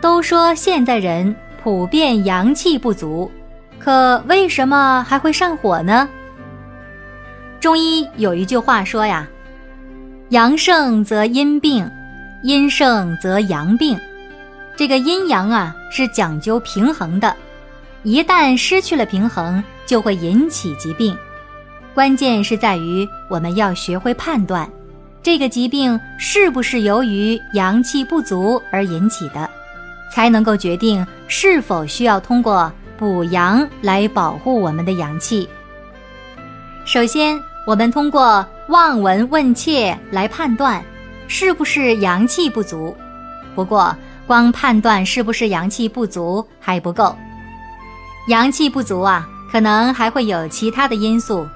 都说现在人普遍阳气不足，可为什么还会上火呢？中医有一句话说呀，阳盛则阴病，阴盛则阳病。这个阴阳啊是讲究平衡的，一旦失去了平衡，就会引起疾病。关键是在于我们要学会判断。这个疾病是不是由于阳气不足而引起的，才能够决定是否需要通过补阳来保护我们的阳气。首先，我们通过望闻问切来判断是不是阳气不足。不过，光判断是不是阳气不足还不够，阳气不足啊，可能还会有其他的因素，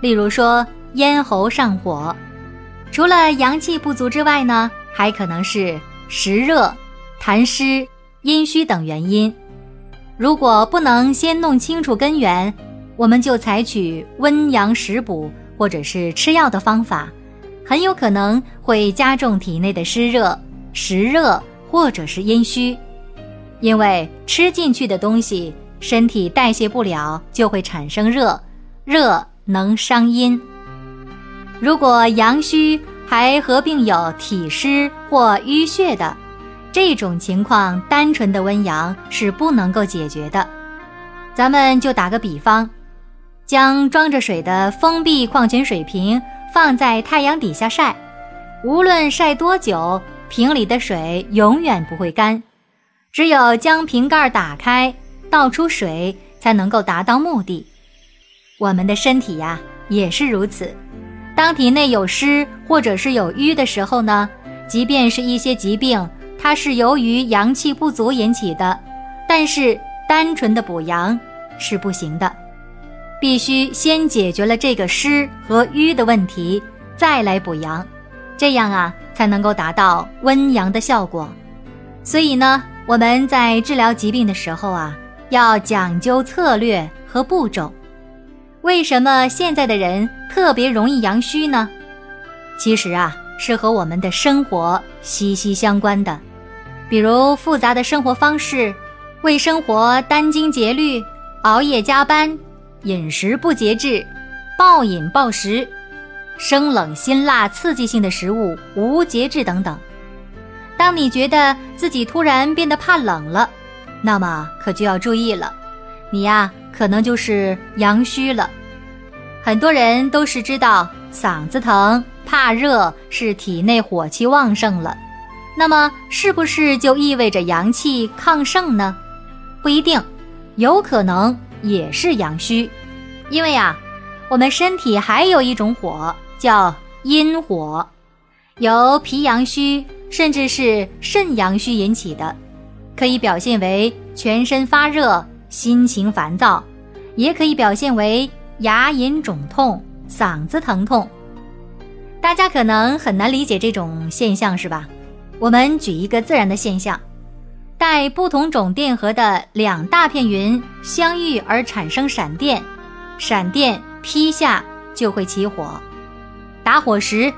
例如说咽喉上火。除了阳气不足之外呢，还可能是湿热、痰湿、阴虚等原因。如果不能先弄清楚根源，我们就采取温阳食补或者是吃药的方法，很有可能会加重体内的湿热、食热或者是阴虚。因为吃进去的东西，身体代谢不了，就会产生热，热能伤阴。如果阳虚还合并有体湿或淤血的，这种情况，单纯的温阳是不能够解决的。咱们就打个比方，将装着水的封闭矿泉水瓶放在太阳底下晒，无论晒多久，瓶里的水永远不会干。只有将瓶盖打开，倒出水，才能够达到目的。我们的身体呀，也是如此。当体内有湿或者是有瘀的时候呢，即便是一些疾病，它是由于阳气不足引起的，但是单纯的补阳是不行的，必须先解决了这个湿和瘀的问题，再来补阳，这样啊才能够达到温阳的效果。所以呢，我们在治疗疾病的时候啊，要讲究策略和步骤。为什么现在的人特别容易阳虚呢？其实啊，是和我们的生活息息相关的。比如复杂的生活方式，为生活殚精竭虑，熬夜加班，饮食不节制，暴饮暴食，生冷辛辣刺激性的食物无节制等等。当你觉得自己突然变得怕冷了，那么可就要注意了，你呀。可能就是阳虚了，很多人都是知道嗓子疼、怕热是体内火气旺盛了，那么是不是就意味着阳气亢盛呢？不一定，有可能也是阳虚，因为啊，我们身体还有一种火叫阴火，由脾阳虚甚至是肾阳虚引起的，可以表现为全身发热。心情烦躁，也可以表现为牙龈肿痛、嗓子疼痛。大家可能很难理解这种现象，是吧？我们举一个自然的现象：带不同种电荷的两大片云相遇而产生闪电，闪电劈下就会起火。打火石，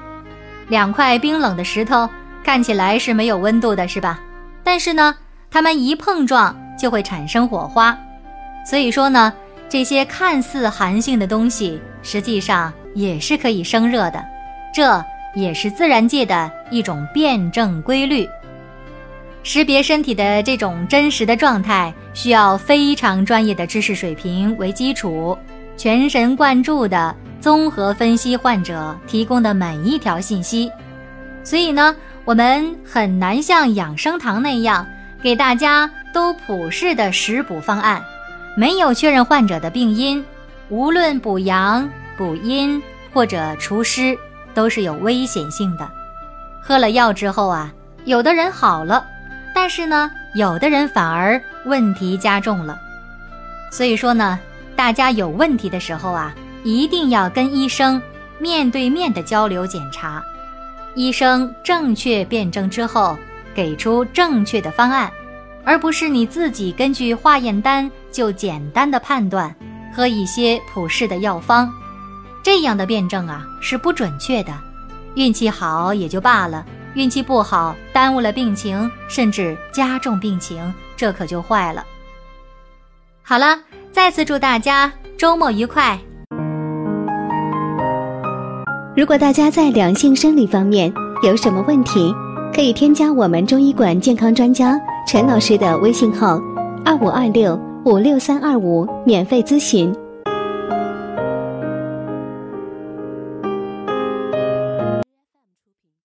两块冰冷的石头看起来是没有温度的，是吧？但是呢，它们一碰撞。就会产生火花，所以说呢，这些看似寒性的东西，实际上也是可以生热的，这也是自然界的一种辩证规律。识别身体的这种真实的状态，需要非常专业的知识水平为基础，全神贯注的综合分析患者提供的每一条信息，所以呢，我们很难像养生堂那样。给大家都普适的食补方案，没有确认患者的病因，无论补阳、补阴或者除湿，都是有危险性的。喝了药之后啊，有的人好了，但是呢，有的人反而问题加重了。所以说呢，大家有问题的时候啊，一定要跟医生面对面的交流检查，医生正确辩证之后，给出正确的方案，而不是你自己根据化验单就简单的判断，喝一些普适的药方，这样的辩证啊是不准确的。运气好也就罢了，运气不好耽误了病情，甚至加重病情，这可就坏了。好了，再次祝大家周末愉快。如果大家在两性生理方面有什么问题，可以添加我们中医馆健康专家陈老师的微信号：二五二六五六三二五，免费咨询。